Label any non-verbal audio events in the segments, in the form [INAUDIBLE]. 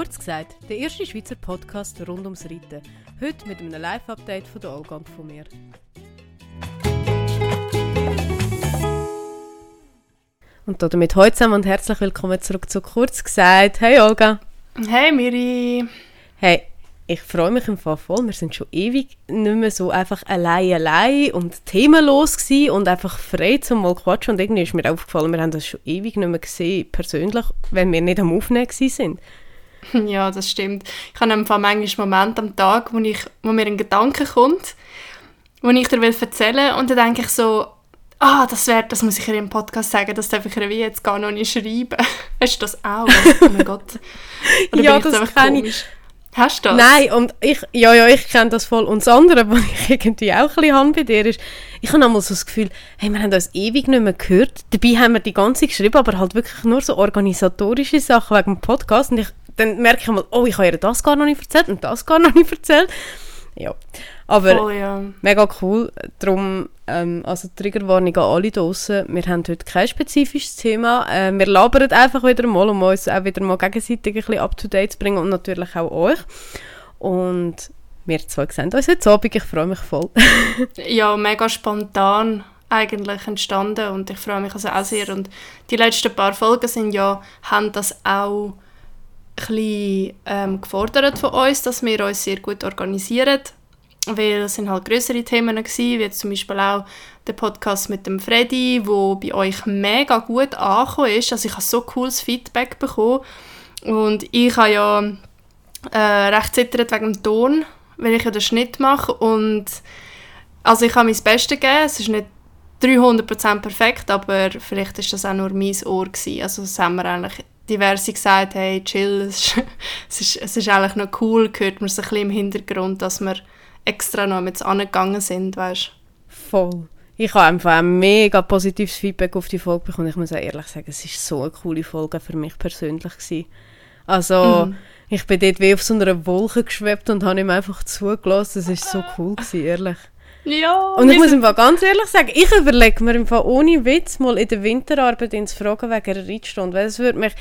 Kurz gesagt, der erste Schweizer Podcast rund ums Reiten. Heute mit einem Live-Update von der Olga und von mir. Und damit heute zusammen und herzlich willkommen zurück zu Kurz gesagt. Hey Olga. Hey Miri. Hey, ich freue mich im Fall voll. Wir sind schon ewig nicht mehr so einfach allein allein und themenlos gewesen und einfach frei zum mal quatschen. Und irgendwie ist mir aufgefallen, wir haben das schon ewig nicht mehr gesehen, persönlich, wenn wir nicht am Aufnehmen sind. [LAUGHS] Ja, das stimmt. Ich habe einfach manchmal Momente am Tag, wo, ich, wo mir ein Gedanke kommt, wo ich dir erzählen will und dann denke ich so, ah, das, wär, das muss ich in im Podcast sagen, das darf ich ihr wie jetzt gar noch nicht schreiben. [LAUGHS] Hast du das auch? Oh mein Gott. Oder [LAUGHS] ja, das kann ich. Hast du das? Nein, und ich, ja, ja, ich kenne das voll. Und das andere, was ich irgendwie auch ein bisschen habe bei dir, ist, ich habe einmal so das Gefühl, hey, wir haben uns ewig nicht mehr gehört. Dabei haben wir die ganze geschrieben, aber halt wirklich nur so organisatorische Sachen wegen dem Podcast. Und ich, dann merke ich mal, oh, ich habe ihr das gar noch nicht erzählt und das gar noch [LAUGHS] nicht erzählt. Ja, aber voll, ja. mega cool. Darum, ähm, also Triggerwarnung an alle draußen. Wir haben heute kein spezifisches Thema. Äh, wir labern einfach wieder mal, um uns auch wieder mal gegenseitig ein bisschen up-to-date zu bringen und natürlich auch euch. Und wir zwei sehen uns heute Abend. Ich freue mich voll. [LAUGHS] ja, mega spontan eigentlich entstanden und ich freue mich also auch sehr. Und die letzten paar Folgen sind ja, haben das auch bisschen, ähm, gefordert von uns, dass wir uns sehr gut organisieren weil es sind halt größere Themen gewesen, wie zum Beispiel auch der Podcast mit dem Freddy, wo bei euch mega gut angekommen ist. Also ich habe so cooles Feedback bekommen und ich habe ja äh, recht zittert wegen dem Ton, weil ich ja den Schnitt mache und also ich habe mein Bestes gegeben, es ist nicht 300% perfekt, aber vielleicht ist das auch nur mein Ohr gewesen. Also das haben wir eigentlich diverse gesagt, hey, chill, es ist, [LAUGHS] es ist, es ist eigentlich noch cool, hört man es ein bisschen im Hintergrund, dass wir extra noch mit angegangen sind, weißt Voll. Ich habe einfach ein mega positives Feedback auf die Folge bekommen. Ich muss auch ehrlich sagen, es war so eine coole Folge für mich persönlich. Gewesen. Also, mm. ich bin dort wie auf so einer Wolke geschwebt und habe ihm einfach zugelassen. Das war so cool, gewesen, ehrlich. Ja, und ich muss ihm ganz ehrlich sagen, ich überlege mir im Fall ohne Witz mal in der Winterarbeit ins Fragen wegen einer Reitstunde, weil es würde mich,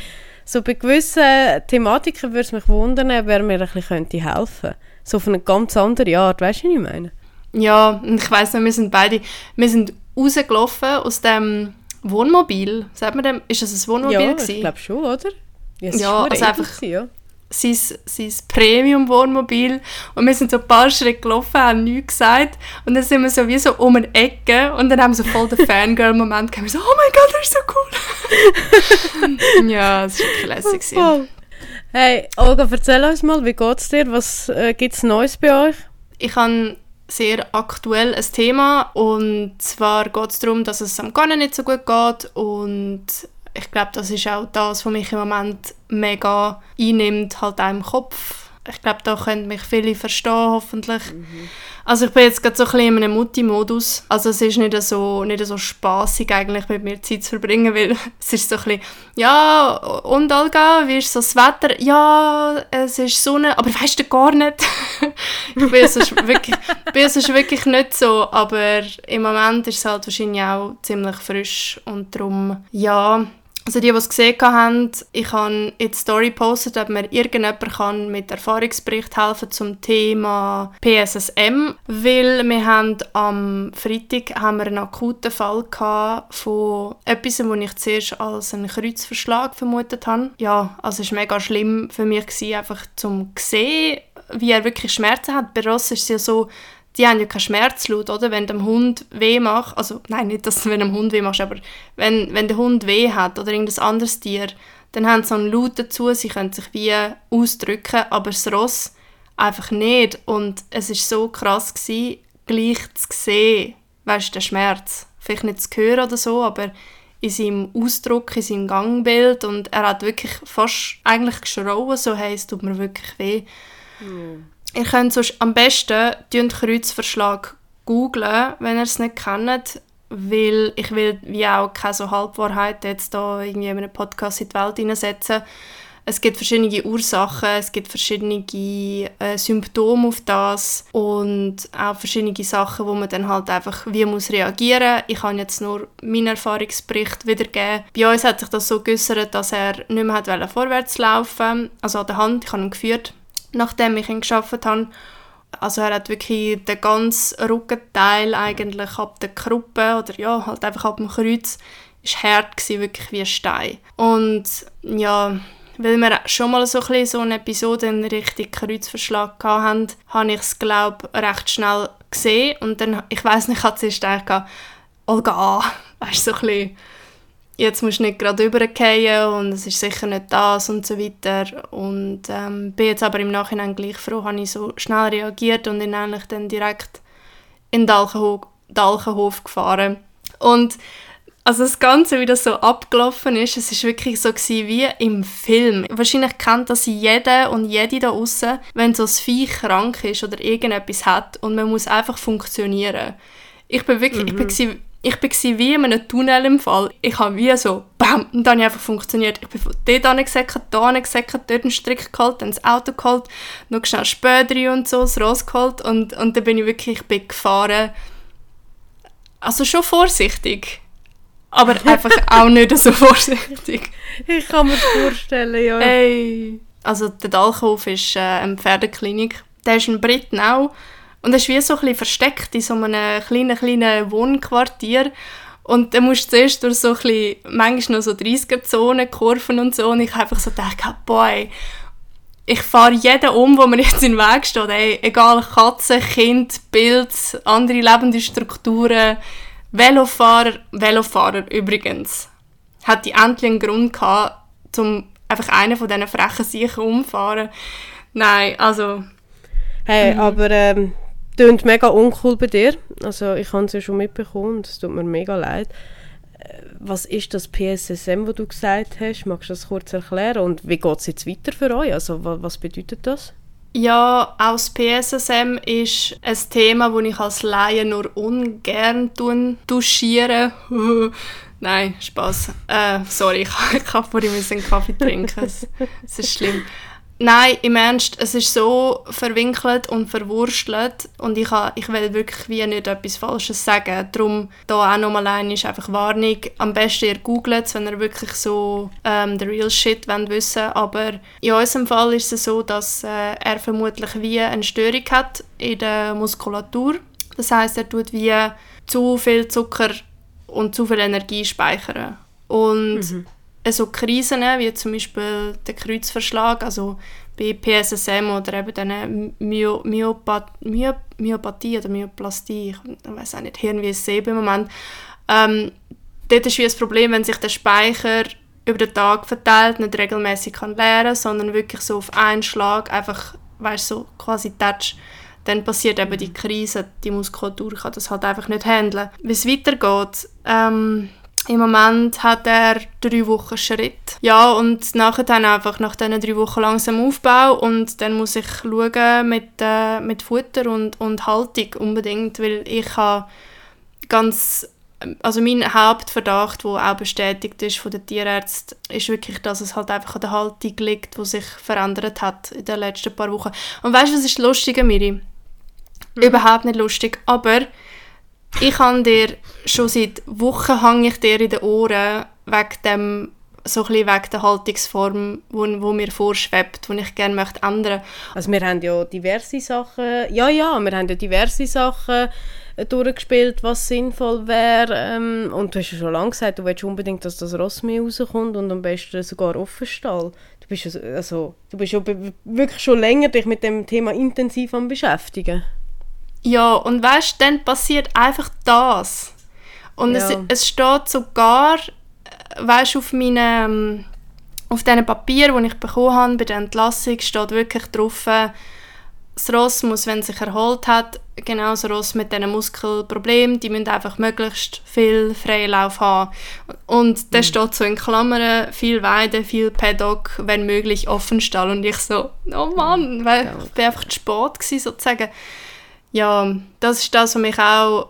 so bei gewissen Thematiken würde es mich wundern, wer mir ein bisschen helfen könnte. So auf eine ganz andere Art, weißt du, was ich meine? Ja, und ich weiss noch, wir sind beide, wir sind rausgelaufen aus dem Wohnmobil. Sagt man dem, ist das ein Wohnmobil Ja, gewesen? ich glaube schon, oder? Ja, ja also einfach gewesen, ja. Sein, sein Premium-Wohnmobil und wir sind so ein paar Schritte gelaufen, haben nichts gesagt und dann sind wir so wie so um eine Ecke und dann haben wir so voll den Fangirl-Moment gehabt, so «Oh mein Gott, das ist so cool!» [LAUGHS] Ja, das war wirklich lässig. Oh, Hey, Olga, erzähl uns mal, wie geht's dir? Was äh, gibt's Neues bei euch? Ich habe sehr aktuell ein Thema und zwar geht es darum, dass es am Garnen nicht so gut geht und ich glaube, das ist auch das, was mich im Moment mega einnimmt, halt auch im Kopf ich glaube, da können mich viele verstehen, hoffentlich. Mhm. Also ich bin jetzt gerade so ein bisschen in einem Mutti-Modus. Also es ist nicht so, nicht so spaßig eigentlich mit mir Zeit zu verbringen, weil [LAUGHS] es ist so ein bisschen, ja, und Olga, wie ist so das Wetter? Ja, es ist Sonne, aber weißt du gar nicht. [LAUGHS] ich bin sonst wirklich, bin sonst wirklich nicht so, aber im Moment ist es halt wahrscheinlich auch ziemlich frisch und darum, ja, also die, die es gesehen haben, ich habe in die Story gepostet, ob mir irgendjemand kann mit Erfahrungsbericht helfen zum Thema PSSM, weil wir haben am Freitag haben wir einen akuten Fall von etwas, wo ich zuerst als einen Kreuzverschlag vermutet habe. Ja, also es war mega schlimm für mich, gewesen, einfach zum sehen, wie er wirklich Schmerzen hat. Bei Ross ist es ja so, die haben ja keinen Schmerzlaut, oder? Wenn dem Hund weh macht, also nein, nicht, dass wenn dem Hund weh machst, aber wenn, wenn der Hund weh hat oder irgendein anderes Tier, dann haben sie so einen Laut dazu, sie können sich wie ausdrücken, aber das Ross einfach nicht. Und es ist so krass gewesen, gleich zu sehen, weißt du, der Schmerz. Vielleicht nicht zu hören oder so, aber in seinem Ausdruck, in seinem Gangbild und er hat wirklich fast eigentlich geschrauen, so hey, es tut mir wirklich weh. Mm. Ihr könnt sonst am besten den Kreuzverschlag googlen, wenn ihr es nicht kennt, weil ich will wie auch keine so Halbwahrheit jetzt da irgendwie in einem Podcast in die Welt hineinsetzen. Es gibt verschiedene Ursachen, es gibt verschiedene äh, Symptome auf das und auch verschiedene Sachen, wo man dann halt einfach wie muss reagieren. Ich kann jetzt nur meinen Erfahrungsbericht wiedergeben. Bei uns hat sich das so geäußert, dass er nicht mehr hat vorwärts laufen, also an der Hand. Ich habe ihn geführt, nachdem ich ihn geschafft habe. Also er hat wirklich den ganzen Rückenteil eigentlich ab der Kruppe oder ja, halt einfach ab dem Kreuz ist hart gewesen, wirklich wie ein Stein. Und ja, weil wir schon mal so, ein so eine Episode in Richtung Kreuzverschlag hatten, habe ich es, glaube recht schnell gesehen. Und dann, ich weiß nicht, ich hatte zuerst gedacht, Olga, [LAUGHS] weißt du, so ein bisschen, jetzt musst du nicht gerade übergehen und es ist sicher nicht das und so weiter. Und ähm, bin jetzt aber im Nachhinein gleich froh, habe ich so schnell reagiert und ihn eigentlich dann direkt in Dalchenhof, Dalchenhof gefahren. Und also das Ganze, wie das so abgelaufen ist, es ist wirklich so gewesen, wie im Film. Wahrscheinlich kennt das jeder und jede da außen, wenn so ein Vieh krank ist oder irgendetwas hat und man muss einfach funktionieren. Ich bin wirklich, mhm. ich bin mhm. Ich war wie in einem Tunnel im Fall. Ich habe wie so, bam, und dann habe ich einfach funktioniert. Ich bin von dort angesäckert, da angesäckert, dort einen Strick geholt, dann das Auto geholt, noch schnell Spödri und so, das Ross geholt und, und dann bin ich wirklich, ich bin gefahren. Also schon vorsichtig, aber [LAUGHS] einfach auch nicht so vorsichtig. Ich kann mir das vorstellen, ja. Hey. Also der Dalkhof ist äh, eine Pferdeklinik. Der ist ein Briten auch. Und er ist wie so ein bisschen versteckt in so einem kleinen, kleinen Wohnquartier. Und dann musst du zuerst durch so ein bisschen, manchmal noch so 30er-Zonen, Kurven und so. Und ich habe einfach so gedacht, boy, ich fahre jeden um, wo mir jetzt in den Weg steht. Ey, egal, Katze, Kind, Bild, andere lebende Strukturen. Velofahrer, Velofahrer übrigens, hat die endlich einen Grund gehabt, um einfach einen von diesen frechen Sicher umfahren. Nein, also... Hey, mhm. aber ähm, klingt mega uncool bei dir. Also ich habe es ja schon mitbekommen es tut mir mega leid. Äh, was ist das PSSM, wo du gesagt hast? Magst du das kurz erklären? Und wie geht es jetzt weiter für euch? Also was bedeutet das? Ja, auch das PSSM ist ein Thema, das ich als Laie nur ungern duschiere. [LAUGHS] Nein, Spaß. Äh, sorry, [LAUGHS] ich, ich habe vorhin einen Kaffee trinken. Es ist schlimm. Nein, im Ernst, es ist so verwinkelt und verwurstelt und ich, ha, ich will wirklich wie nicht etwas Falsches sagen. Darum da auch nochmal ein ist einfach Warnung. Am besten ihr googelt es, wenn ihr wirklich so ähm, the real shit wollt wissen Aber in unserem Fall ist es so, dass äh, er vermutlich wie eine Störung hat in der Muskulatur. Das heißt, er tut wie zu viel Zucker und zu viel Energie speichern. Und mhm so Krisen, wie zum Beispiel der Kreuzverschlag, also bei PSSM oder eben dann Myo, Myopath Myo, Myopathie oder Myoplastie, ich weiß auch nicht, Hirn wie es im Moment. Ähm, dort ist wie das Problem, wenn sich der Speicher über den Tag verteilt, nicht regelmäßig kann leeren, sondern wirklich so auf einen Schlag einfach, weißt so quasi touch, dann passiert eben die Krise, die Muskulatur kann das halt einfach nicht handeln. Wie es weitergeht, ähm, im Moment hat er drei Wochen Schritt. Ja, und nachher dann einfach nach diesen drei Wochen langsam Aufbau und dann muss ich schauen mit, äh, mit Futter und, und Haltung unbedingt, weil ich habe ganz also mein Hauptverdacht, der auch bestätigt ist von den Tierärzten, ist wirklich, dass es halt einfach an der Haltung liegt, die sich verändert hat in den letzten paar Wochen. Und weißt du, was ist lustig, Miri? Mhm. Überhaupt nicht lustig, aber ich habe dir schon seit Wochen hang ich dir in den Ohren wegen dem so ein wegen der Haltungsform, wo, wo mir vorschwebt, die ich gerne möchte ändern. Also wir haben ja diverse Sachen, ja ja, wir haben ja diverse Sachen durchgespielt, was sinnvoll wäre. Ähm, und du hast ja schon lange gesagt, du willst unbedingt, dass das Ross mehr rauskommt und am besten sogar Offenstall. Du bist ja, also, du bist ja wirklich schon länger dich mit dem Thema intensiv am beschäftigen. Ja, und weißt du, dann passiert einfach das. Und ja. es, es steht sogar, äh, weißt auf meinem, auf diesen Papier, die ich bekommen habe, bei der Entlassung, steht wirklich drauf, äh, das Ross muss, wenn es sich erholt hat, genau das Ross mit diesen Muskelproblemen, die müssen einfach möglichst viel Freilauf haben. Und da mhm. steht so in Klammern, viel Weide, viel Paddock, wenn möglich Offenstall. Und ich so, oh Mann, weil ja. ich war einfach zu spät gewesen, sozusagen ja, das ist das, was mich auch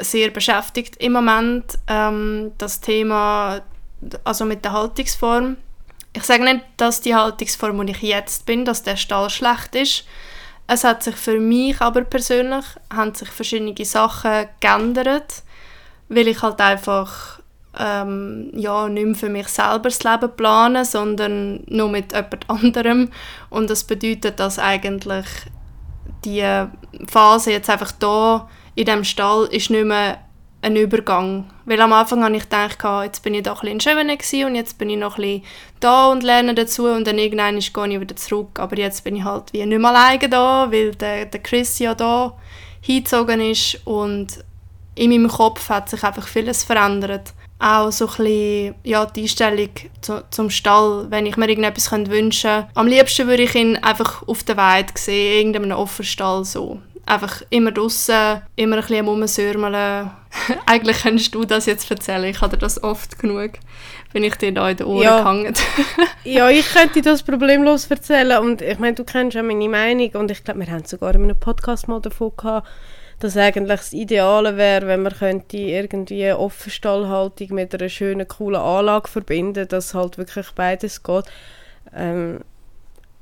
sehr beschäftigt im Moment. Ähm, das Thema, also mit der Haltungsform. Ich sage nicht, dass die Haltungsform, wo ich jetzt bin, dass der Stall schlecht ist. Es hat sich für mich aber persönlich haben sich verschiedene Sachen geändert, weil ich halt einfach ähm, ja, nicht mehr für mich selber das Leben plane, sondern nur mit jemand [LAUGHS] anderem. Und das bedeutet, dass eigentlich die Phase jetzt einfach da in dem Stall ist nicht mehr ein Übergang. Weil am Anfang habe ich gedacht, jetzt bin ich da ein bisschen in Schönen und jetzt bin ich noch ein bisschen da und lerne dazu und dann irgendwann gehe ich wieder zurück. Aber jetzt bin ich halt wie nicht mehr alleine da, weil der, der Chris ja da hingezogen ist und in meinem Kopf hat sich einfach vieles verändert. Auch so ein bisschen, ja, die Einstellung zu, zum Stall, wenn ich mir irgendetwas wünschen könnte. Am liebsten würde ich ihn einfach auf der Weide sehen, in irgendeinem offenen Stall so einfach immer draußen, immer ein bisschen rumsürmeln. [LAUGHS] Eigentlich könntest du das jetzt erzählen, ich dir das oft genug, bin ich dir da in den Ohren ja. gehangen. [LAUGHS] ja, ich könnte das problemlos erzählen und ich meine, du kennst ja meine Meinung und ich glaube, wir haben sogar in einem Podcast mal davon gehabt, dass eigentlich das Ideale wäre, wenn man könnte irgendwie Offenstallhaltung mit einer schönen, coolen Anlage verbinden, dass halt wirklich beides geht. Ähm,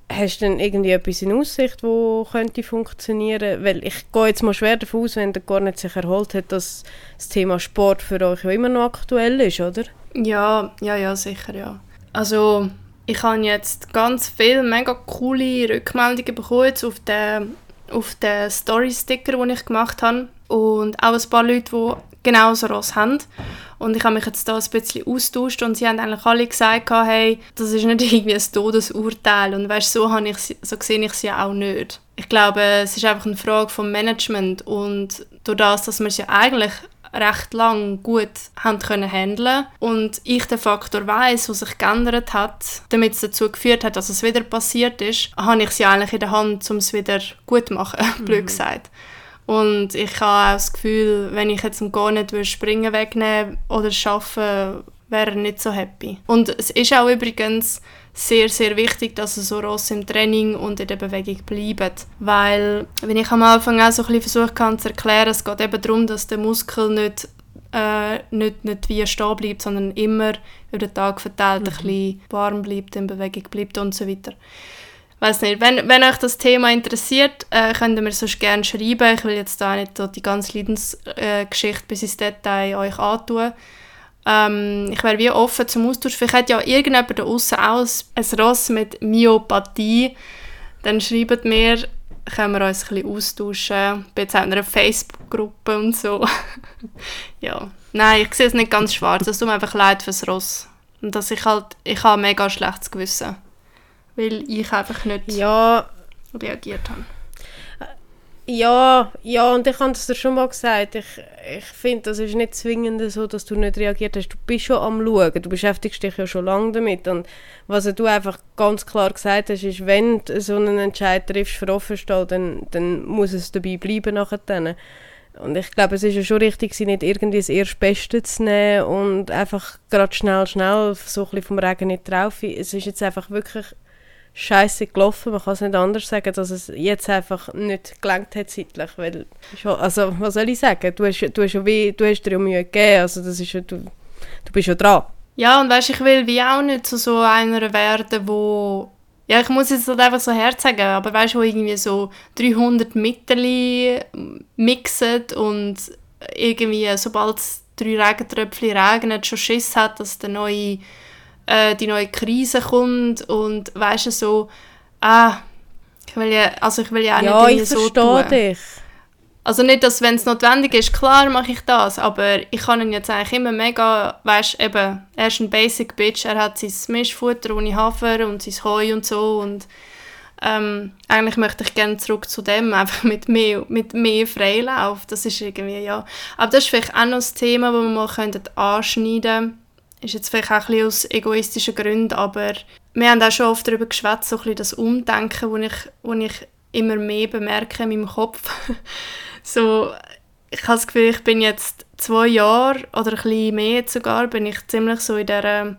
Hast du denn irgendwie etwas in Aussicht, wo könnte funktionieren? Weil ich gehe jetzt mal schwer davon aus, wenn der gar nicht sich erholt hat, dass das Thema Sport für euch ja immer noch aktuell ist, oder? Ja, ja, ja, sicher, ja. Also ich habe jetzt ganz viele mega coole Rückmeldungen bekommen jetzt auf den, auf den Story-Sticker, den ich gemacht habe. Und auch ein paar Leute, die genau so Ross haben. Und ich habe mich jetzt da ein bisschen austauscht und sie haben eigentlich alle gesagt, hey, das ist nicht [LAUGHS] irgendwie ein Todesurteil. Und weißt, so, habe ich, so sehe ich sie auch nicht. Ich glaube, es ist einfach eine Frage vom Management und durch das, dass wir sie eigentlich recht lang gut haben können handeln und ich den Faktor weiß, was sich geändert hat, damit es dazu geführt hat, dass es wieder passiert ist, habe ich sie eigentlich in der Hand, um es wieder gut zu machen, [LAUGHS] mhm. blöd gesagt. Und ich habe auch das Gefühl, wenn ich jetzt gar nicht springen wegnehmen oder schaffen, wäre er nicht so happy. Und es ist auch übrigens sehr, sehr wichtig, dass so Ross im Training und in der Bewegung bleiben. Weil, wenn ich am Anfang auch so ein bisschen versucht habe zu erklären, es geht eben darum, dass der Muskel nicht, äh, nicht, nicht wie stehen bleibt, sondern immer über den Tag verteilt mhm. ein bisschen warm bleibt, in Bewegung bleibt und so weiter weiß nicht, wenn, wenn euch das Thema interessiert, äh, könnt ihr mir sonst gerne schreiben. Ich will jetzt da nicht so die ganze Leidensgeschichte bis ins Detail euch antun. Ähm, ich wäre wie offen zum Austausch. Vielleicht hat ja irgendjemand da außen auch ein Ross mit Myopathie. Dann schreibt mir, können wir uns ein bisschen austauschen. Ich bin jetzt auch in einer Facebook-Gruppe und so. [LAUGHS] ja. Nein, ich sehe es nicht ganz schwarz. Es tut mir einfach leid fürs Ross. Und dass ich halt, ich habe mega schlechtes Gewissen weil ich einfach nicht ja. reagiert habe. Ja, ja, und ich habe es dir schon mal gesagt. Ich, ich finde, das ist nicht zwingend so, dass du nicht reagiert hast. Du bist schon am Schauen, du beschäftigst dich ja schon lange damit. Und was du einfach ganz klar gesagt hast, ist, wenn du so einen Entscheid triffst für Offenstall, dann, dann muss es dabei bleiben nachher. Dann. Und ich glaube, es ist ja schon richtig, nicht irgendwie das Erstbeste zu nehmen und einfach gerade schnell, schnell so ein bisschen vom Regen nicht drauf. Es ist jetzt einfach wirklich scheiße gelaufen. Man kann es nicht anders sagen, dass es jetzt einfach nicht gelangt hat zeitlich. Weil, also, was soll ich sagen? Du hast, du hast, wie, du hast dir ja Mühe gegeben. Also, das ist du, du bist ja dran. Ja, und weißt, ich will wie auch nicht zu so einer werden, wo ja, ich muss jetzt nicht einfach so herzagen, aber weißt du, irgendwie so 300 Mittel mixen und irgendwie, sobald es drei Regentröpfchen regnet, schon Schiss hat, dass der neue äh, die neue Krise kommt und weißt du so, ah, ich will ja, also ich will ja auch ja, nicht ich so tun. dich. Also nicht, dass wenn es notwendig ist, klar mache ich das, aber ich kann ihn jetzt eigentlich immer mega, weißt eben, er ist ein Basic Bitch, er hat sein Mischfutter ohne Hafer und sein Heu und so und ähm, eigentlich möchte ich gerne zurück zu dem, [LAUGHS] einfach mit mehr, mit mehr Freilauf, das ist irgendwie, ja. Aber das ist vielleicht auch noch ein Thema, das wir mal anschneiden könnten ist jetzt vielleicht auch ein bisschen aus egoistischen Gründen, aber wir haben auch schon oft darüber geschwätzt, so das Umdenken, das ich, wo ich immer mehr bemerke in meinem Kopf. [LAUGHS] so, ich habe das Gefühl, ich bin jetzt zwei Jahre oder ein bisschen mehr sogar, bin ich ziemlich so in dieser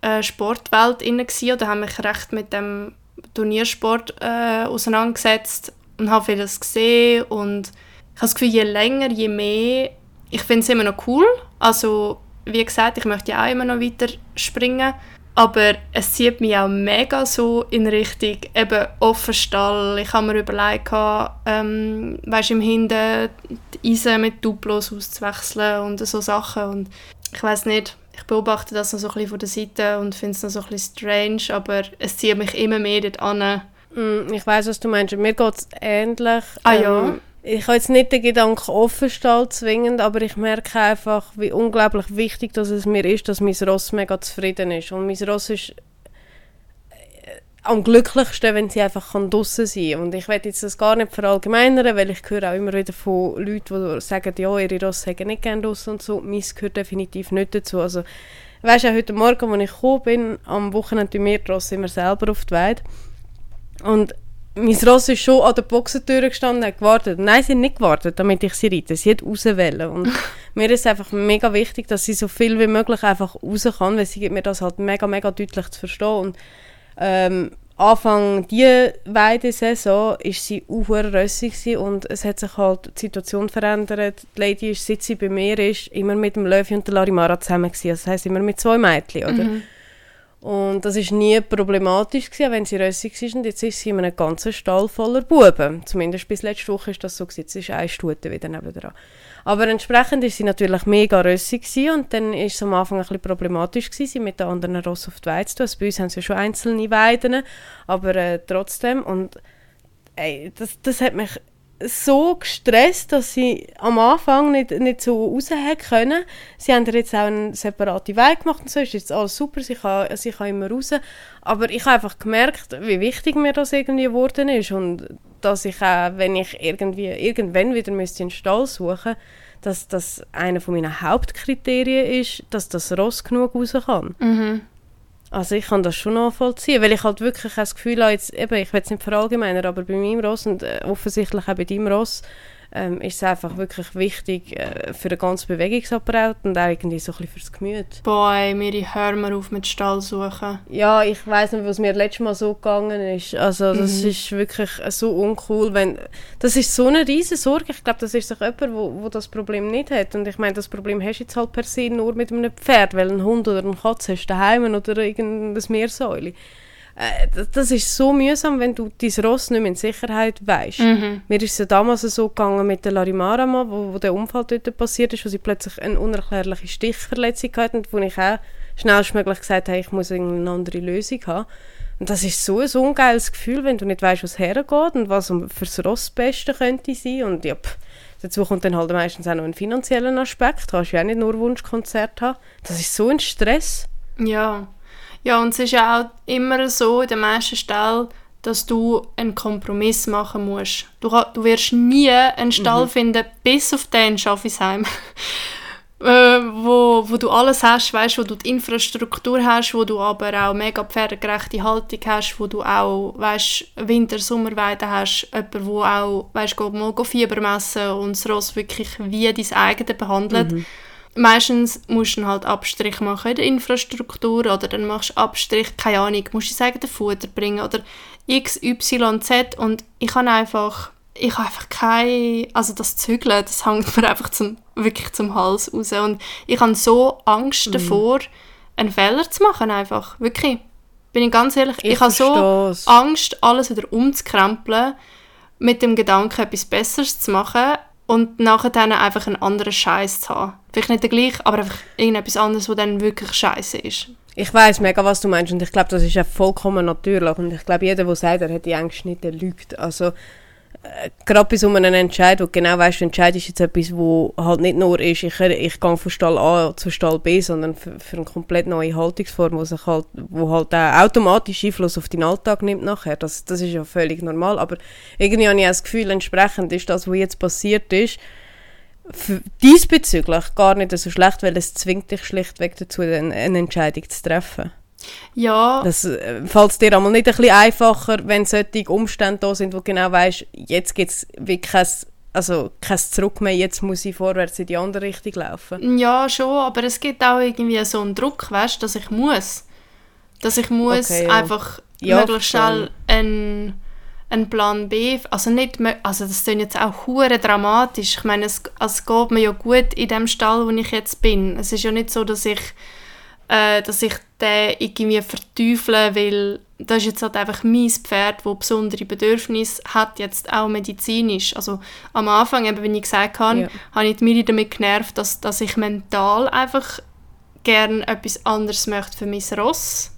äh, Sportwelt inne oder habe mich recht mit dem Turniersport äh, auseinandergesetzt und habe vieles gesehen und ich habe das Gefühl, je länger, je mehr, ich finde es immer noch cool, also wie gesagt, ich möchte ja auch immer noch weiter springen. Aber es zieht mich auch mega so in Richtung eben Offenstall. Ich habe mir überlegt, ähm, weißt, im Hinten die Eisen mit Duplos auszuwechseln und so Sachen. Und ich weiß nicht, ich beobachte das noch so ein bisschen von der Seite und finde es noch so ein bisschen strange, aber es zieht mich immer mehr dort an. Mm, ich weiß, was du meinst. Mir geht es ähnlich. Ah ja? Ähm, ich habe jetzt nicht den Gedanken Offenstall zwingend, aber ich merke einfach, wie unglaublich wichtig dass es mir ist, dass mein Ross mega zufrieden ist. Und mein Ross ist äh, am glücklichsten, wenn sie einfach draußen sein kann. Und ich werde jetzt das gar nicht verallgemeinern, weil ich höre auch immer wieder von Leuten, die sagen, ja, ihre Ross sagen nicht gerne draußen und so. Meins gehört definitiv nicht dazu. Also, weißt du, heute Morgen, als ich gekommen bin, am Wochenende wir die Ross immer selber auf die Weide. Und mein Ross ist schon an der Boxentür gestanden und hat gewartet. Nein, sie hat nicht gewartet, damit ich sie reite. Sie hat rauswählen. Und [LAUGHS] mir ist einfach mega wichtig, dass sie so viel wie möglich einfach raus kann, weil sie gibt mir das halt mega, mega deutlich zu verstehen. Und ähm, Anfang dieser Weidesaison war sie auch rössig und es hat sich halt die Situation verändert. Die Lady, ist, seit sie bei mir ist, immer mit dem Löwy und der Larimara zusammen gewesen. Also das heisst, immer mit zwei Mädchen, oder? Mhm. Und das war nie problematisch, gewesen, wenn sie rössig war. Und jetzt ist sie in einem ganzen Stall voller Buben. Zumindest bis letzte Woche ist das so. Gewesen. Jetzt ist eine Stute wieder nebenan. Aber entsprechend ist sie natürlich mega rössig und dann ist es am Anfang ein bisschen problematisch gewesen, sie mit den anderen Ross auf die Weide zu tun. Also bei uns haben sie ja schon einzelne Weiden, aber äh, trotzdem. Und ey, das, das hat mich so gestresst, dass sie am Anfang nicht, nicht so raus können. Sie haben jetzt auch einen separaten Weg gemacht und so, ist jetzt alles super, sie kann, sie kann immer raus. Aber ich habe einfach gemerkt, wie wichtig mir das irgendwie geworden ist und dass ich auch, wenn ich irgendwie, irgendwann wieder müsste einen Stall suchen dass das einer meiner Hauptkriterien ist, dass das Ross genug raus kann. Mhm. Also ich kann das schon nachvollziehen, weil ich halt wirklich das Gefühl habe, jetzt, eben, ich will es nicht verallgemeinern, aber bei meinem Ross und äh, offensichtlich auch bei deinem Ross, ähm, ist es einfach wirklich wichtig äh, für den ganzen Bewegungsapparat und auch irgendwie so ein bisschen fürs Gemüt. Boah, mir hör mal auf mit Stall suchen. Ja, ich weiß nicht, was mir letztes Mal so gegangen ist. Also das mhm. ist wirklich so uncool, wenn das ist so eine riesige Sorge. Ich glaube, das ist doch jemand, wo, wo das Problem nicht hat. Und ich meine, das Problem hast du jetzt halt per se nur mit einem Pferd, weil ein Hund oder eine Katze hast daheim oder irgendein Meersäule. Äh, das, ist so mühsam, wenn du dein Ross nicht mehr in Sicherheit weißt. Mhm. Mir ist es ja damals so gegangen mit der Larimara, wo, wo der Unfall dort passiert ist, wo sie plötzlich eine unerklärliche Stichverletzung hatte und wo ich auch schnellstmöglich gesagt habe, ich muss eine andere Lösung haben. Und das ist so ein ungeiles Gefühl, wenn du nicht weißt, was hergeht und was fürs Ross das Beste könnte sein. Und ja, pff, dazu kommt dann halt meistens auch noch ein finanzieller Aspekt. Du kannst ja auch nicht nur Wunschkonzert haben. Das ist so ein Stress. Ja. Ja, und es ist ja auch immer so in den meisten Stellen, dass du einen Kompromiss machen musst. Du, du wirst nie einen Stall mhm. finden, bis auf den Schaffisheim, [LAUGHS] äh, wo, wo du alles hast, weißt, wo du die Infrastruktur hast, wo du aber auch mega pferdegerechte Haltung hast, wo du auch weißt, Winter-, Sommerweide hast, jemand, wo auch weißt, mal Fieber messen und das Ross wirklich wie dein eigenes behandelt. Mhm meistens musst du halt Abstrich machen in der Infrastruktur oder dann machst du Abstrich, keine Ahnung, musst du sagen, Futter bringen oder x, y, z und ich habe einfach, ich habe einfach kein, also das Zügeln, das hängt mir einfach zum, wirklich zum Hals raus und ich habe so Angst mhm. davor, einen Fehler zu machen einfach, wirklich. Bin ich ganz ehrlich, ich, ich habe so Angst, alles wieder umzukrempeln, mit dem Gedanken, etwas Besseres zu machen und nachher dann einfach einen anderen Scheiß zu haben. Vielleicht nicht der gleiche, aber einfach irgendetwas anderes, was dann wirklich scheiße ist. Ich weiß mega, was du meinst und ich glaube, das ist ja vollkommen natürlich und ich glaube, jeder, der sagt, er hat die Angst nicht, der lügt. Also gerade bei so einem Entscheid, wo genau weißt, du entscheidest jetzt etwas, wo halt nicht nur ist, ich, ich gehe von Stall A zu Stall B, sondern für, für eine komplett neue Haltungsform, wo, sich halt, wo halt auch automatisch Einfluss auf deinen Alltag nimmt nachher. Das, das ist ja völlig normal, aber irgendwie habe ich auch das Gefühl, entsprechend ist das, was jetzt passiert ist, diesbezüglich gar nicht so schlecht, weil es zwingt dich schlichtweg dazu, eine Entscheidung zu treffen. Ja. Das äh, fällt dir einmal nicht ein bisschen einfacher, wenn solche Umstände da sind, wo du genau weißt, jetzt gibt es wirklich kein, also kein Zurück mehr, jetzt muss ich vorwärts in die andere Richtung laufen. Ja, schon, aber es gibt auch irgendwie so einen Druck, weißt, dass ich muss. Dass ich muss okay, ja. einfach ja, möglichst schnell einen, einen Plan B, also nicht, also das klingt jetzt auch hure dramatisch. Ich meine, es, es geht mir ja gut in dem Stall, wo ich jetzt bin. Es ist ja nicht so, dass ich äh, dass ich den irgendwie verteufeln, weil das ist jetzt halt einfach mein Pferd, das besondere Bedürfnisse hat, jetzt auch medizinisch. Also am Anfang, eben, wie ich gesagt habe, ja. habe ich mich damit genervt, dass, dass ich mental einfach gerne etwas anderes möchte für mein Ross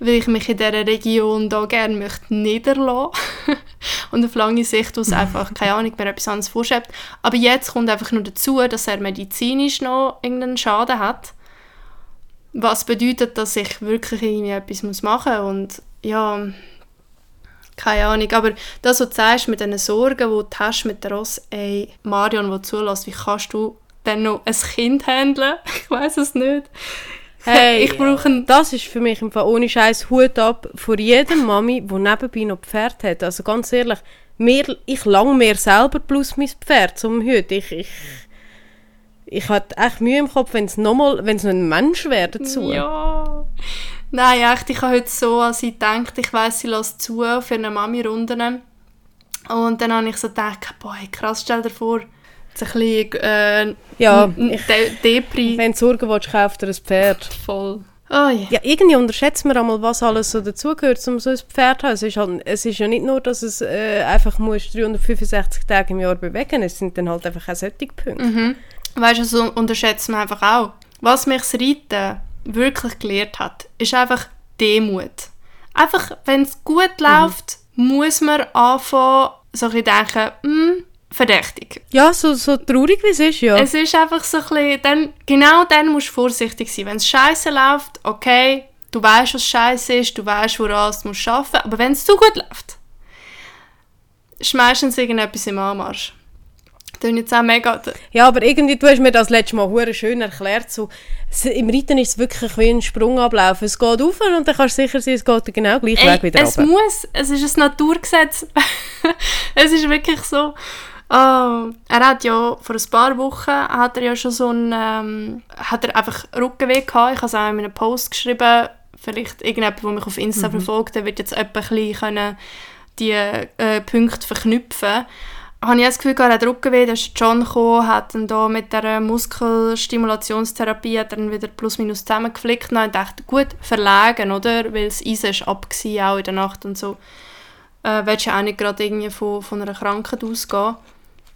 weil ich mich in dieser Region da gerne möchte niederlassen [LAUGHS] und auf lange Sicht aus [LAUGHS] einfach, keine Ahnung, mir etwas anderes vorschiebt. Aber jetzt kommt einfach nur dazu, dass er medizinisch noch irgendeinen Schaden hat, was bedeutet, dass ich wirklich irgendwie etwas machen muss und ja, keine Ahnung, aber das, was du sagst mit diesen Sorgen, die du hast mit der Ross, ey, Marion, die zulässt, wie kannst du dann noch ein Kind handeln? [LAUGHS] Ich weiß es nicht. Hey, ich brauche das ist für mich im Fall ohne Scheiß Hut ab vor jedem Mami, die nebenbei noch Pferd hat. Also ganz ehrlich, mir, ich lang mir selber plus mein Pferd zum Hüt. Ich, ich, ich hatte echt Mühe im Kopf, wenn es nochmal, wenn es noch ein Mensch wäre dazu. Ja. Nein, echt, ich habe heute so, als ich denkt, ich weiss, sie lässt zu für eine Mami-Runde. Und dann habe ich so gedacht, boah, krass, stell dir vor, ein bisschen äh, ja, ich, De Depri. Wenn du Sorgen willst, kauf dir ein Pferd. Voll. Oh, yeah. Ja, irgendwie unterschätzt man einmal, was alles so dazugehört, um so ein Pferd zu haben. Es ist, halt, es ist ja nicht nur, dass es äh, einfach muss 365 Tage im Jahr bewegen es sind dann halt einfach auch solche Punkte. Mhm. Weißt du, so unterschätzt man einfach auch. Was mich das Reiten wirklich gelehrt hat, ist einfach Demut. Einfach, wenn es gut mhm. läuft, mhm. muss man anfangen, so ein denken, hm, verdächtig. Ja, so, so traurig wie es ist, ja. Es ist einfach so ein bisschen, dann, genau dann musst du vorsichtig sein. Wenn es scheiße läuft, okay, du weißt, was scheiße ist, du weißt, woran du musst arbeiten, aber wenn es zu gut läuft, ist meistens irgendetwas im Anmarsch. Das jetzt auch mega... Ja, aber irgendwie, du hast mir das letzte Mal hure schön erklärt, so, im Reiten ist es wirklich wie ein Sprungablauf. Es geht auf und dann kannst du sicher sein, es geht genau gleich Ey, Weg wieder es runter. muss, es ist ein Naturgesetz. [LAUGHS] es ist wirklich so... Oh, er hat ja vor ein paar Wochen hat er ja schon so ein, ähm, hat er einfach Rückenweh gehabt. Ich habe es auch in einem Post geschrieben. Vielleicht irgendjemand, der mich auf Insta mhm. verfolgt, der wird jetzt etwa ein bisschen die äh, Punkte verknüpfen habe ich das Gefühl, er hat Rückenweh, da ist John gekommen, hat dann da mit der Muskelstimulationstherapie hat dann wieder plus minus zusammengeflickt und ich dachte, gut, verlegen, oder? Weil das Eisen ist ab auch in der Nacht und so. Äh, willst du auch nicht gerade irgendwie von, von einer Krankheit ausgehen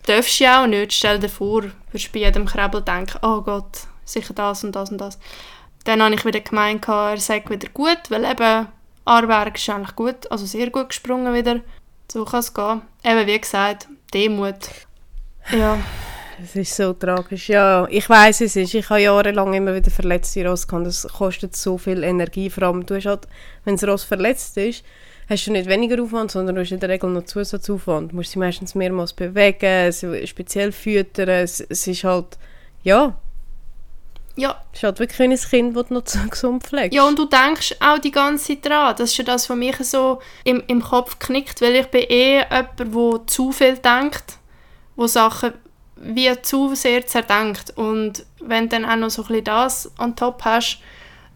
darfst du auch nicht. Stell dir vor, würdest bei jedem Krebel denken, oh Gott, sicher das und das und das. Dann habe ich wieder gemeint, er sagt wieder gut, weil eben Arberg ist eigentlich gut, also sehr gut gesprungen wieder. So kann es gehen. Eben wie gesagt, Demut. Ja. Es ist so tragisch. Ja, ich weiß es ist. Ich habe jahrelang immer wieder verletzte Ross gehabt. Das kostet so viel Energie. Vor allem, du hast halt, wenn das Ross verletzt ist, hast du nicht weniger Aufwand, sondern du hast in der Regel noch Zusatzaufwand. Du musst sie meistens mehrmals bewegen, speziell füttern. Es, es ist halt, ja. Ja. Es ist halt wirklich ein Kind, das noch gesund pflegst. Ja, und du denkst auch die ganze Zeit dran. Das ist ja das, was mich so im, im Kopf knickt, weil ich bin eh jemand, der zu viel denkt, wo Sachen wie zu sehr zerdenkt. Und wenn du dann auch noch so ein bisschen das on top hast,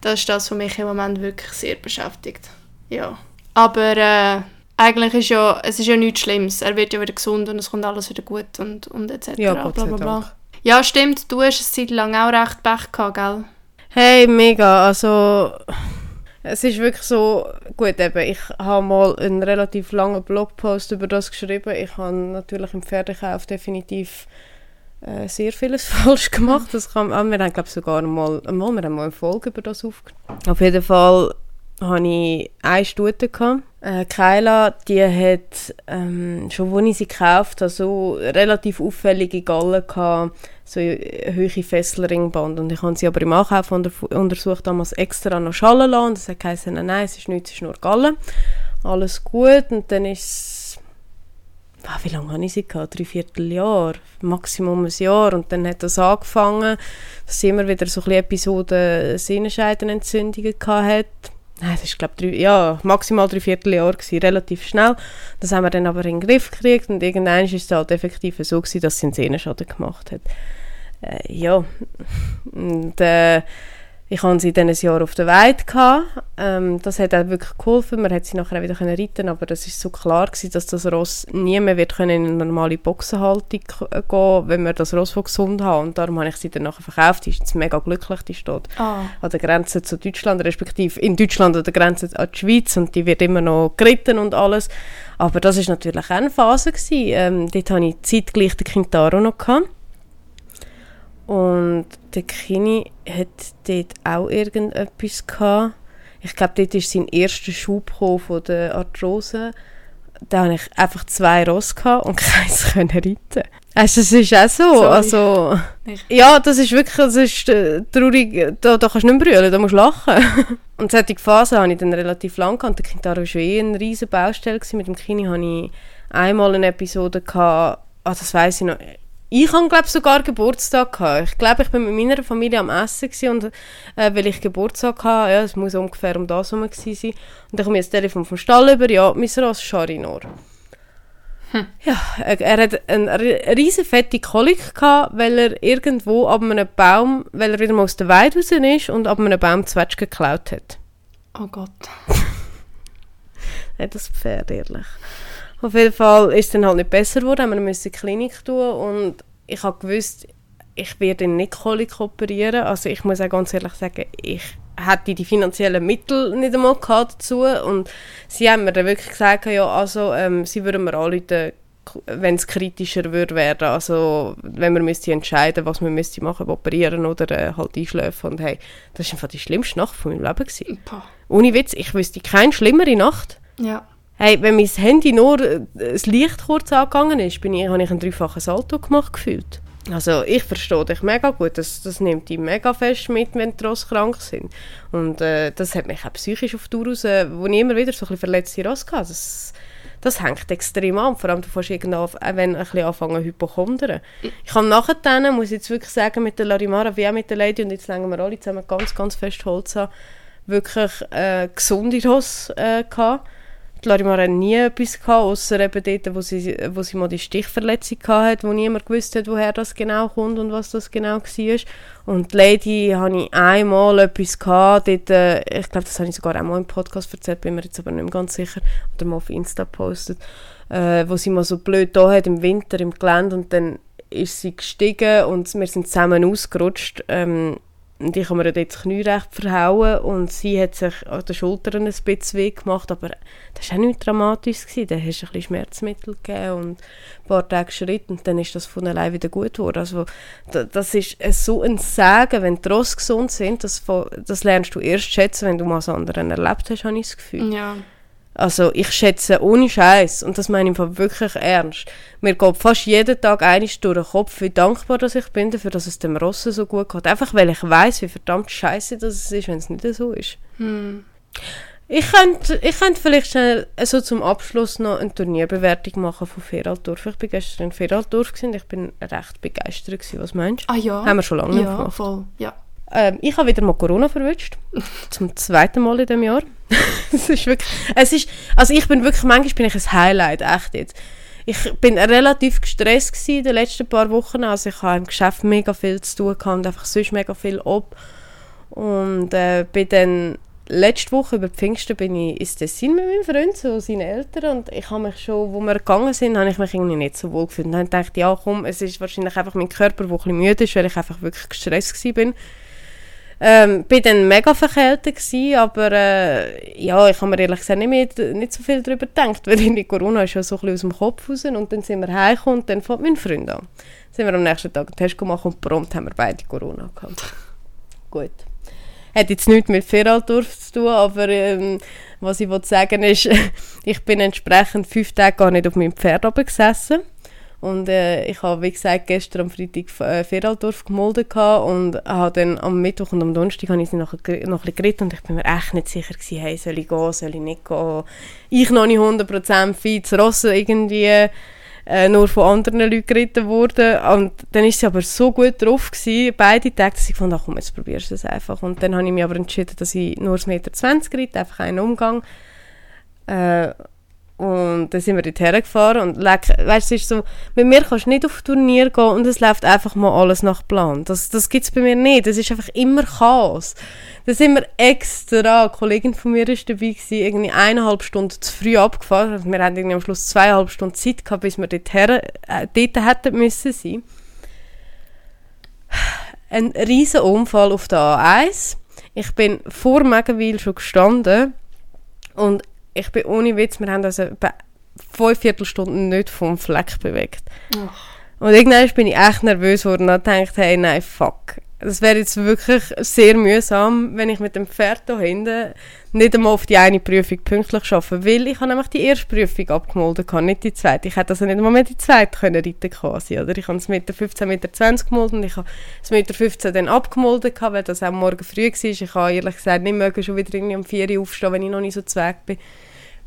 das ist das, was mich im Moment wirklich sehr beschäftigt. Ja. Aber äh, eigentlich ist ja, es ist ja nichts Schlimmes. Er wird ja wieder gesund und es kommt alles wieder gut und, und etc. Ja, Gott bla, bla. Ja, stimmt. Du hast eine Zeit lang auch recht Pech gehabt, gell? Hey, mega. Also, es ist wirklich so, gut eben, ich habe mal einen relativ langen Blogpost über das geschrieben. Ich habe natürlich im Pferdekauf definitiv äh, sehr vieles [LAUGHS] falsch gemacht. Das kann, wir haben, glaube sogar mal, mal, wir haben mal eine Folge über das aufgenommen. Auf jeden Fall hatte ich eine Stute. Äh, Kyla, die hat, ähm, schon als ich sie gekauft habe, so relativ auffällige Gallen gehabt, so hohe Fesselringband. Und ich habe sie aber im Ankauf unter untersucht, damals extra noch schallen lassen. Das hat geheißen, nein, es ist nichts, es ist nur Gallen. Alles gut. Und dann ist ah, wie lange habe ich sie gehabt? Drei Vierteljahr, Maximum ein Jahr. Und dann hat das angefangen, dass sie immer wieder so ein bisschen Episoden Sehnenscheidenentzündungen gehabt Nein, das ist, glaube ich, ja, maximal drei Vierteljahr gewesen, relativ schnell. Das haben wir dann aber in den Griff gekriegt und irgendwann ist es halt effektiv so gewesen, dass sie einen Sehnenschaden gemacht hat. Äh, ja, und äh, Ich hatte sie dann ein Jahr auf der Weide. Gehabt. Ähm, das hat auch wirklich geholfen. Man konnte sie nachher wieder reiten aber das war so klar gewesen, dass das Ross nie mehr wird können in eine normale Boxenhaltung äh, gehen wenn wir das Ross von gesund haben. Und darum habe ich sie dann nachher verkauft. Die ist jetzt mega glücklich, die steht Ah. an der Grenze zu Deutschland, respektive in Deutschland an der Grenze an die Schweiz und die wird immer noch geritten und alles. Aber das ist natürlich auch eine Phase gewesen. Ähm, dort hatte ich zeitgleich den Kintaro noch gehabt. Und der Kini hat dort auch irgendetwas gehabt. Ich glaube, dort ist sein erster Schub von der Arthrose. Da hatte ich einfach zwei Ross gehabt und [LAUGHS] keins können reiten. Also, es ist auch so. Sorry. Also, Nicht. ja, das ist wirklich, das ist äh, traurig. Da, da kannst du nicht mehr brüllen, da musst du lachen. [LAUGHS] und solche Phasen hatte ich dann relativ lang gehabt. Der Kintaro war schon eh eine riesige Baustelle. Gewesen. Mit dem Kini hatte ich einmal eine Episode gehabt, ah, das weiss ich noch. Ich habe, glaube sogar Geburtstag gehabt. Ich glaube, ich bin mit meiner Familie am Essen gewesen und äh, weil ich Geburtstag hatte, ja, es muss ungefähr um das herum gewesen sein. Und dann komme ich das Telefon vom Stall über, ja, mein Ross Charinor. Ja, er, er hat eine ri- riesen fette Kolik gehabt, weil er irgendwo ab einem Baum, weil er wieder mal aus der Weide raus ist und ab einem Baum Zwetschgen geklaut hat. Oh Gott. [LAUGHS] Nicht das Pferd, ehrlich. Auf jeden Fall ist es dann halt nicht besser geworden, haben wir müssen in die Klinik tun und ich habe gewusst, ich werde nicht Kolik operieren. Also ich muss auch ganz ehrlich sagen, ich hätte die finanziellen Mittel nicht einmal gehabt dazu und sie haben mir dann wirklich gesagt, ja, also ähm, sie würden mir anrufen, wenn es kritischer würde werden, also wenn man müsste entscheiden, was man müsste machen, operieren oder äh, halt einschlafen und hey, das war einfach die schlimmste Nacht von meinem Leben gewesen. Ohne Witz, ich wüsste keine schlimmere Nacht. Ja. Hey, wenn mein Handy nur äh, das Licht kurz angegangen ist, bin ich, habe ich ein dreifaches Salto gemacht gefühlt. Also ich verstehe dich mega gut, das, das nimmt dich mega fest mit, wenn die Ross krank sind. Und äh, das hat mich auch psychisch auf die Tour raus, wo ich immer wieder so ein bisschen verletzte Ross hatte. Das, das hängt extrem an, vor allem du fängst irgendwann auch wenn ein bisschen anfangen hypochondern. Ich habe nachher muss ich jetzt wirklich sagen, mit der Larimara wie auch mit der Lady, und jetzt legen wir alle zusammen ganz, ganz fest Holz an, wirklich äh, gesunde Ross äh, gehabt. Die Larimar hat nie etwas gehabt, außer eben dort, wo sie, wo sie mal die Stichverletzung hatte, wo niemand gewusst hat, woher das genau kommt und was das genau war. Und die Lady hatte ich einmal etwas gehabt, dort, äh, ich glaube, das habe ich sogar auch mal im Podcast erzählt, bin mir jetzt aber nicht mehr ganz sicher, oder mal auf Insta gepostet, äh, wo sie mal so blöd da hat im Winter im Gelände und dann ist sie gestiegen und wir sind zusammen ausgerutscht. Ähm, und ich habe mir das Knie recht verhauen und sie hat sich an den Schultern ein bisschen weh gemacht, aber das war auch nicht dramatisch. Gewesen. Dann hast du ein bisschen Schmerzmittel gegeben und ein paar Tage Schritt und dann ist das von allein wieder gut geworden. Also, da- das ist so ein Sagen, wenn die Ross gesund sind, das, das lernst du erst schätzen, wenn du mal was anderen erlebt hast, habe ich das Gefühl. Ja. Also ich schätze ohne Scheiß und das meine ich wirklich ernst. Mir geht fast jeden Tag einiges durch den Kopf, wie dankbar dass ich bin dafür, dass es dem Rossen so gut geht. Einfach weil ich weiß, wie verdammt scheiße das es ist, wenn es nicht so ist. Hm. Ich könnte, ich könnte vielleicht schnell äh, so zum Abschluss noch eine Turnierbewertung machen von Feraldorf. Ich bin gestern in Feraldorf und ich bin recht begeistert gewesen. Was meinst du? Ah ja. Haben wir schon lange Ja, gemacht. voll. Ja. Ähm, ich habe wieder mal Corona verwünscht. [LAUGHS] Zum zweiten Mal in dem Jahr. [LAUGHS] es ist wirklich, es ist, also ich bin wirklich, manchmal bin ich ein Highlight, echt jetzt. Ich bin relativ gestresst gewesen in den letzten paar Wochen, also ich habe im Geschäft mega viel zu tun gehabt und einfach sonst mega viel ab. Und äh, bin dann letzte Woche über Pfingsten bin ich ins Tessin mit meinem Freund, so seinen Eltern und ich habe mich schon, wo wir gegangen sind, habe ich mich irgendwie nicht so wohl gefühlt. Und dann habe ich gedacht, ja komm, es ist wahrscheinlich einfach mein Körper, der ein bisschen müde ist, weil ich einfach wirklich gestresst bin. Ähm, bin dann mega verkältet aber äh, ja, ich habe mir ehrlich gesagt nicht, mehr, nicht so viel darüber gedacht, weil irgendwie Corona ist ja so ein bisschen aus dem Kopf raus und dann sind wir heimgekommen und dann fängt mein Freund an. Sind wir am nächsten Tag einen Test gemacht und prompt haben wir beide Corona gehabt. [LAUGHS] Gut. Hat jetzt nichts mit Feraldorf zu tun, aber ähm, was ich sagen ist, [LAUGHS] ich bin entsprechend fünf Tage gar nicht auf meinem Pferd oben gesessen. Und äh, ich habe, wie gesagt, gestern am Freitag äh, Feraldorf gemolden und habe dann am Mittwoch und am Donnerstag habe ich sie geri- noch ein geritten und ich bin mir echt nicht sicher gewesen, hey, soll ich gehen, soll ich nicht gehen. Ich noch nicht 100% fit, das Ross irgendwie äh, nur von anderen Leuten geritten worden. Und dann ist sie aber so gut drauf gewesen, beide Tage, dass ich fand, ach komm, jetzt probierst du das einfach. Und dann habe ich mich aber entschieden, dass ich nur 1,20 Meter reite, einfach einen Umgang. Äh, Und dann sind wir dorthin gefahren und weißt, es ist so, mit mir kannst du nicht auf Turnier gehen und es läuft einfach mal alles nach Plan. Das, das gibt es bei mir nicht. Das ist einfach immer Chaos. Da sind wir extra, eine Kollegin von mir war dabei, gewesen, irgendwie eineinhalb Stunden zu früh abgefahren. Also wir hatten irgendwie am Schluss zweieinhalb Stunden Zeit gehabt, bis wir dorthin, äh, dort hätten müssen sein. Ein riesen Unfall auf der A1. Ich bin vor Megenwil schon gestanden und ich bin ohne Witz, wir haben also fünf Viertelstunden nicht vom Fleck bewegt. Oh. Und irgendwann bin ich echt nervös geworden und dachte, hey, nein, fuck. Das wäre jetzt wirklich sehr mühsam, wenn ich mit dem Pferd da hinten nicht einmal auf die eine Prüfung pünktlich schaffe, weil ich habe nämlich die erste Prüfung abgemolden, nicht die zweite. Ich hätte also nicht einmal mehr die zweite können reiten quasi, oder? Ich habe es mit der 15 Meter 20 gemolden, ich habe es mit der 15 dann abgemolden, weil das auch morgen früh war. Ich habe ehrlich gesagt nicht mögen, schon wieder irgendwie um 4 Uhr aufstehen, wenn ich noch nicht so zweig bin.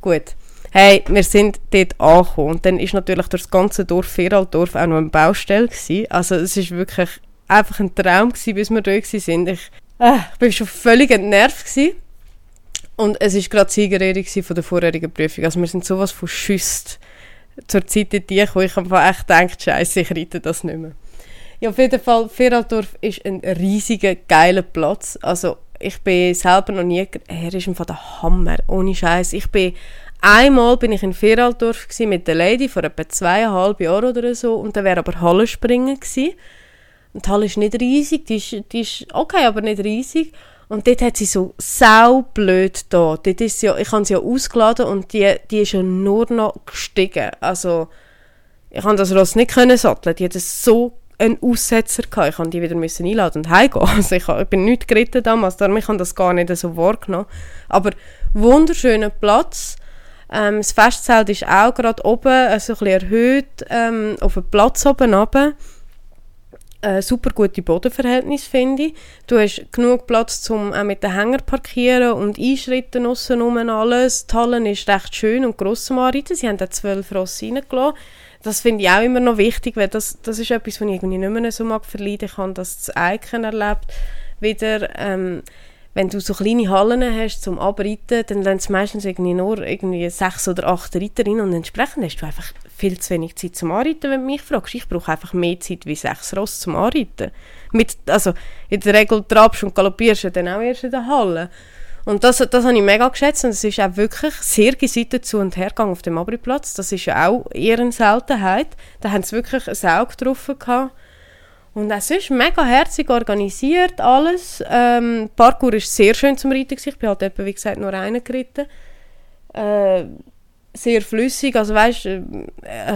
Gut. Hey, wir sind dort angekommen und dann ist natürlich durch das ganze Dorf, Vieraldorf, auch noch eine Baustelle gewesen. Also es ist wirklich einfach ein Traum gewesen, bis wir da waren. Ich, äh, ich war schon völlig entnervt gewesen. Und es war gerade Siegerehrung von der vorherigen Prüfung. Also wir sind sowas von schüsst zur Zeit dort gekommen. Ich habe echt gedacht, scheiße, ich reite das nicht mehr. Ja, auf jeden Fall, Vieraldorf ist ein riesiger, geiler Platz. Also ich bin selber noch nie, er ist einfach der Hammer, ohne Scheiß. Ich bin einmal bin ich in Vieraldorf mit der Lady vor etwa zweieinhalb Jahren oder so und da wäre aber Hallenspringen gewesen. Und die Halle ist nicht riesig, die ist, die ist okay, aber nicht riesig. Und dort hat sie so saublöd da. Dort ist ja, ich habe sie ja ausgeladen und die, die ist ja nur noch gestiegen. Also, ich konnte das Ross nicht können satteln. Die hatte so einen Aussetzer gehabt. Ich musste die wieder müssen einladen und heimgehen. [LAUGHS] Also ich, ich bin nicht geritten damals, darum ich das gar nicht so wahrgenommen. Aber wunderschöner Platz. Ähm, das Festzelt ist auch gerade oben, also ein bisschen erhöht, ähm, auf dem Platz oben runter. Äh, super gute Bodenverhältnisse, finde ich. Du hast genug Platz, um auch mit den Hänger parkieren und einschritten aussen um alles. Die Halle ist recht schön und gross zum Anreiten. Sie haben da zwölf Rosse reingelassen das finde ich auch immer noch wichtig, weil das, das ist etwas, was ich irgendwie nicht mehr so mag verleiden. Ich habe das Eichen erlebt, wieder, ähm, wenn du so kleine Hallen hast zum Abreiten, dann lernen es meistens irgendwie nur irgendwie sechs oder acht Reiterinnen und entsprechend hast du einfach viel zu wenig Zeit zum Anreiten, wenn du mich fragst. Ich brauche einfach mehr Zeit wie sechs Ross zum Anreiten. Mit, also in der Regel trabst und galoppierst du dann auch erst in der Halle. Und das, das habe ich mega geschätzt und es ist auch wirklich sehr gesittet zu und her gegangen auf dem Abriplatz. Das ist ja auch eher eine Seltenheit. Da haben sie wirklich ein Auge getroffen gehabt. Und es ist mega herzig organisiert, alles. Ähm, Parkour ist sehr schön zum Reiten. Ich bin halt eben, wie gesagt, nur einen geritten. Äh, sehr flüssig, also weißt, äh,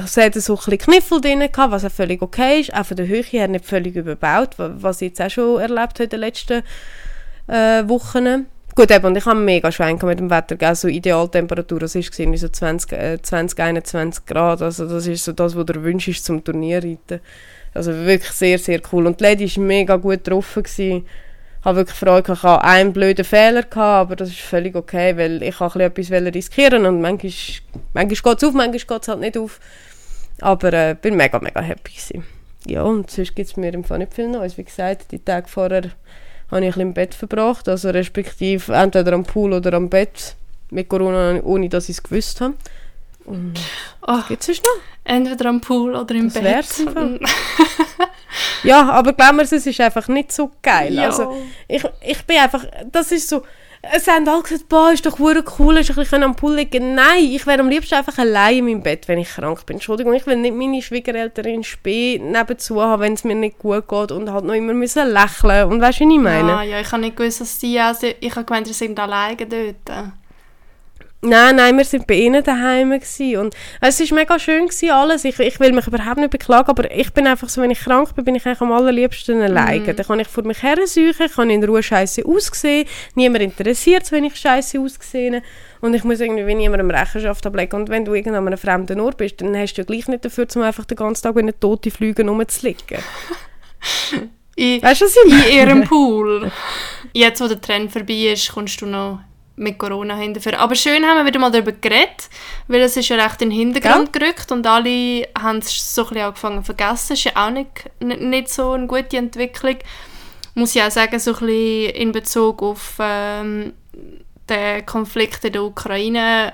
es hatte so ein bisschen Kniffel drin, gehabt, was auch völlig okay ist, auch von der Höhe her nicht völlig überbaut, was ich jetzt auch schon erlebt habe in den letzten äh, Wochen. Gut, eben, und ich habe mega Schwein mit dem Wetter, gell, so Idealtemperatur, das war so 20, äh, 20, 21 Grad, also das ist so das, was der Wunsch ist zum Turnierreiten. Also wirklich sehr, sehr cool. Und die Lady war mega gut getroffen. Ich habe wirklich Freude, ich hatte einen blöden Fehler, gehabt, aber das ist völlig okay, weil ich auch etwas riskieren und manchmal, manchmal geht es auf, manchmal geht es halt nicht auf. Aber ich äh, bin mega, mega happy gewesen. Ja, und sonst gibt es mir im Fall nicht viel Neues. Wie gesagt, die Tage vorher habe ich ein im Bett verbracht, also respektive entweder am Pool oder am Bett mit Corona, ohne dass ich es gewusst habe. Und oh, gibt es noch? Entweder am Pool oder im das Bett. [LAUGHS] ja, aber glaub mir, es ist einfach nicht so geil. Ja. Also, ich, ich bin einfach, das ist so, es haben alle gesagt, boah, ist doch cool, ich ein bisschen am Pool liegen. Nein, ich wäre am liebsten einfach allein in meinem Bett, wenn ich krank bin. Entschuldigung, ich will nicht meine Schwiegereltern in Spee nebenzu haben, wenn es mir nicht gut geht und halt noch immer müssen lächeln Und weißt du, was ich meine? Ja, ja, ich habe nicht gewusst, dass die, also, ich habe gemeint, sie sind alleine dort. Nein, nein, wir waren bei ihnen daheim gewesen. und es war mega schön gewesen, alles. Ich, ich will mich überhaupt nicht beklagen, aber ich bin einfach so, wenn ich krank bin, bin ich eigentlich am allerliebsten alleine. Mm. Dann kann ich vor mich her suchen, kann in Ruhe scheiße aussehen, niemand interessiert es, wenn ich scheiße aussehe und ich muss irgendwie wie niemandem Rechenschaft ablegen. Und wenn du irgendwo an einem fremden Ort bist, dann hast du ja gleich nicht dafür, um einfach den ganzen Tag in einer toten Flüge rumzuliegen. [LAUGHS] in, weißt du, was ich meine? In ihrem Pool. Jetzt, wo der Trend vorbei ist, kommst du noch mit Corona hinterher. Aber schön haben wir wieder mal darüber geredet, weil es ist ja recht in den Hintergrund ja. gerückt und alle haben es so ein bisschen angefangen zu vergessen. Das ist ja auch nicht, nicht so eine gute Entwicklung. Muss ich auch sagen, so ein bisschen in Bezug auf ähm, den Konflikt in der Ukraine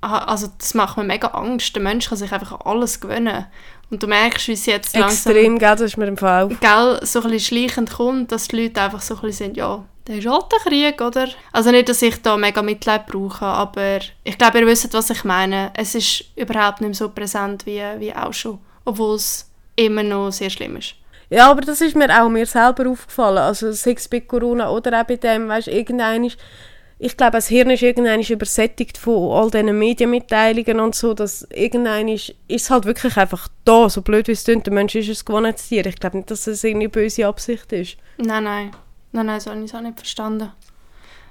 also das macht mir mega Angst. Der Mensch kann sich einfach alles gewöhnen. Und du merkst, wie es jetzt Extrem, gell, das ist mir im Fall. Gell, so ein bisschen schleichend kommt, dass die Leute einfach so ein bisschen sind, ja, der ist halt ein Krieg, oder? Also nicht, dass ich da mega Mitleid brauche, aber ich glaube, ihr wisst, was ich meine. Es ist überhaupt nicht mehr so präsent wie, wie auch schon, obwohl es immer noch sehr schlimm ist. Ja, aber das ist mir auch mir selber aufgefallen. Also sei es bei Corona oder auch bei dem, weißt du, irgendein ist ich glaube, das Hirn ist irgendwann übersättigt von all diesen Medienmitteilungen und so, dass irgendwann ist, ist es halt wirklich einfach da, so blöd wie es klingt. Der Mensch ist ein gewohntes Tier. Ich glaube nicht, dass es eine böse Absicht ist. Nein, nein. Nein, nein, so habe ich es auch nicht verstanden.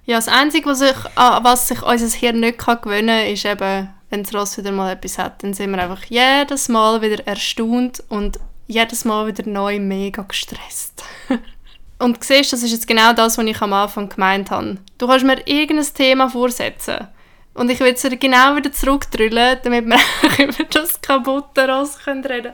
Ja, das Einzige, was, ich, was sich unser Hirn nicht kann gewöhnen kann, ist eben, wenn das Ross wieder mal etwas hat, dann sind wir einfach jedes Mal wieder erstaunt und jedes Mal wieder neu mega gestresst. [LAUGHS] Und siehst, das ist jetzt genau das, was ich am Anfang gemeint habe. Du kannst mir irgendein Thema vorsetzen. Und ich will es genau wieder zurückdrüllen, damit wir [LAUGHS] über das kaputte Ross reden können.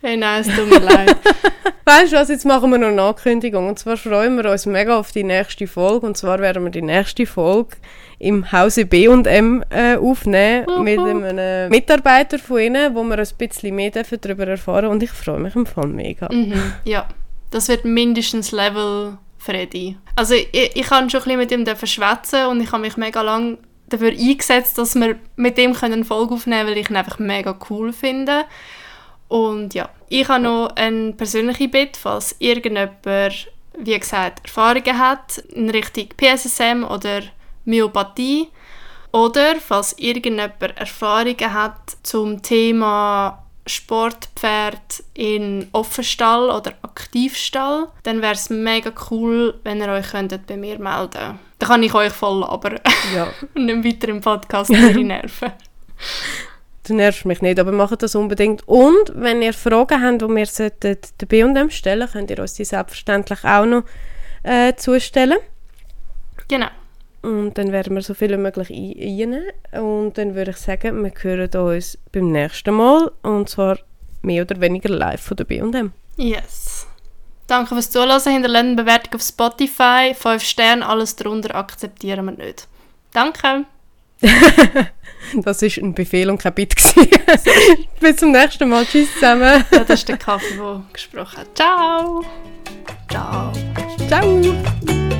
Hey, nein, es tut mir leid. [LAUGHS] weißt du was, jetzt machen wir noch eine Ankündigung. Und zwar freuen wir uns mega auf die nächste Folge. Und zwar werden wir die nächste Folge im Hause B&M äh, aufnehmen mit einem Mitarbeiter von ihnen, wo wir ein bisschen mehr darüber erfahren Und ich freue mich im Fall mega. Mhm, ja das wird mindestens Level Freddy. Also ich, ich kann schon ein bisschen mit ihm verschwätzen und ich habe mich mega lang dafür eingesetzt, dass wir mit ihm eine Folge aufnehmen können, weil ich ihn einfach mega cool finde. Und ja, ich habe noch eine persönliche Bitte, falls irgendjemand, wie gesagt, Erfahrungen hat in Richtung PSSM oder Myopathie oder falls irgendjemand Erfahrungen hat zum Thema Sportpferd in Offenstall oder Aktivstall, dann wäre es mega cool, wenn ihr euch bei mir melden könntet. Dann kann ich euch voll, aber ja. [LAUGHS] nicht weiter im Podcast [LAUGHS] Nerven. Du nervst mich nicht, aber macht das unbedingt. Und wenn ihr Fragen habt, die wir der B&M stellen könnt ihr uns die selbstverständlich auch noch äh, zustellen. Genau. Und dann werden wir so viel wie möglich einnehmen. Und dann würde ich sagen, wir hören uns beim nächsten Mal. Und zwar mehr oder weniger live von der B&M. Yes. Danke fürs Zuhören. Hinterlasst eine Bewertung auf Spotify. 5 Sterne, alles darunter akzeptieren wir nicht. Danke. [LAUGHS] das war ein Befehl und kein Bit. [LAUGHS] Bis zum nächsten Mal. Tschüss zusammen. ja, [LAUGHS] das ist der Kaffee, der gesprochen hat. Ciao. Ciao. Ciao.